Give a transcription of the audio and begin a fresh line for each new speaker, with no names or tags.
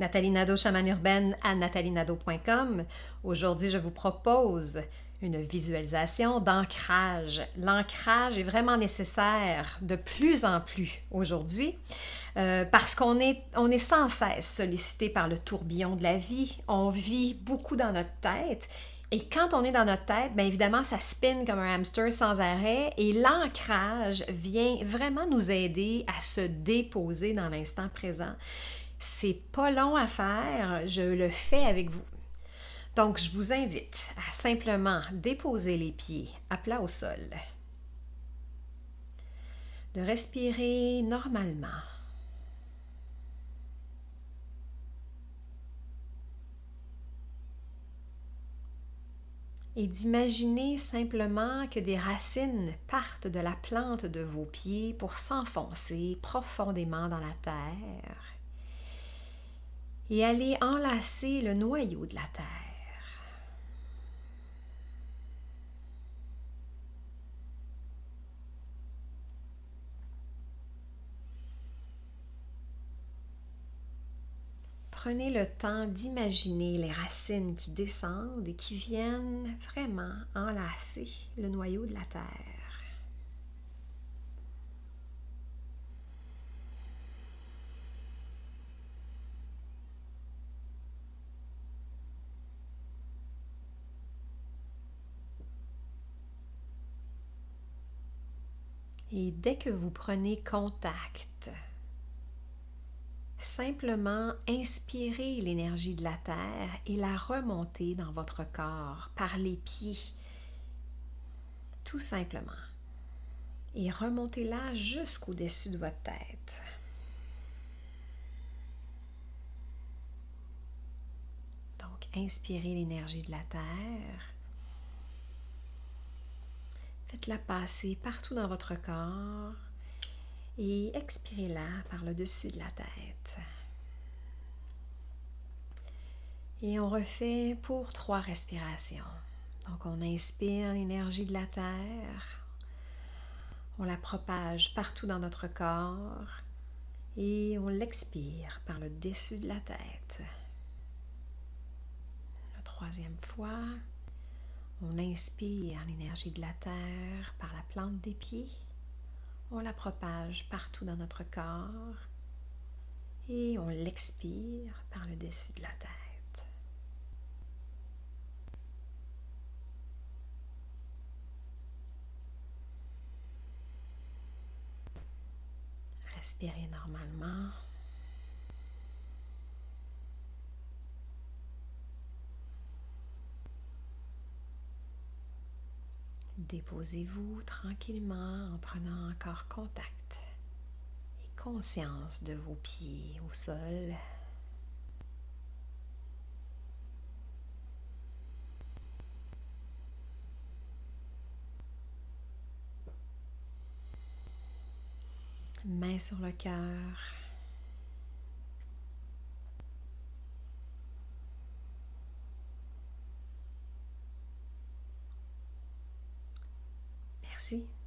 Nathalie Nadeau, chamane urbaine à nathalienado.com. Aujourd'hui, je vous propose une visualisation d'ancrage. L'ancrage est vraiment nécessaire de plus en plus aujourd'hui euh, parce qu'on est, on est sans cesse sollicité par le tourbillon de la vie. On vit beaucoup dans notre tête. Et quand on est dans notre tête, bien évidemment, ça spinne comme un hamster sans arrêt et l'ancrage vient vraiment nous aider à se déposer dans l'instant présent. C'est pas long à faire, je le fais avec vous. Donc, je vous invite à simplement déposer les pieds à plat au sol, de respirer normalement. et d'imaginer simplement que des racines partent de la plante de vos pieds pour s'enfoncer profondément dans la terre et aller enlacer le noyau de la terre. Prenez le temps d'imaginer les racines qui descendent et qui viennent vraiment enlacer le noyau de la terre. Et dès que vous prenez contact Simplement inspirez l'énergie de la terre et la remontez dans votre corps par les pieds. Tout simplement. Et remontez-la jusqu'au-dessus de votre tête. Donc, inspirez l'énergie de la terre. Faites-la passer partout dans votre corps et expirez-la par le dessus de la tête. Et on refait pour trois respirations. Donc on inspire l'énergie de la terre, on la propage partout dans notre corps et on l'expire par le dessus de la tête. La troisième fois, on inspire l'énergie de la terre par la plante des pieds on la propage partout dans notre corps et on l'expire par le dessus de la tête. Respirez normalement. Déposez-vous tranquillement en prenant encore contact et conscience de vos pieds au sol. Main sur le cœur. Merci.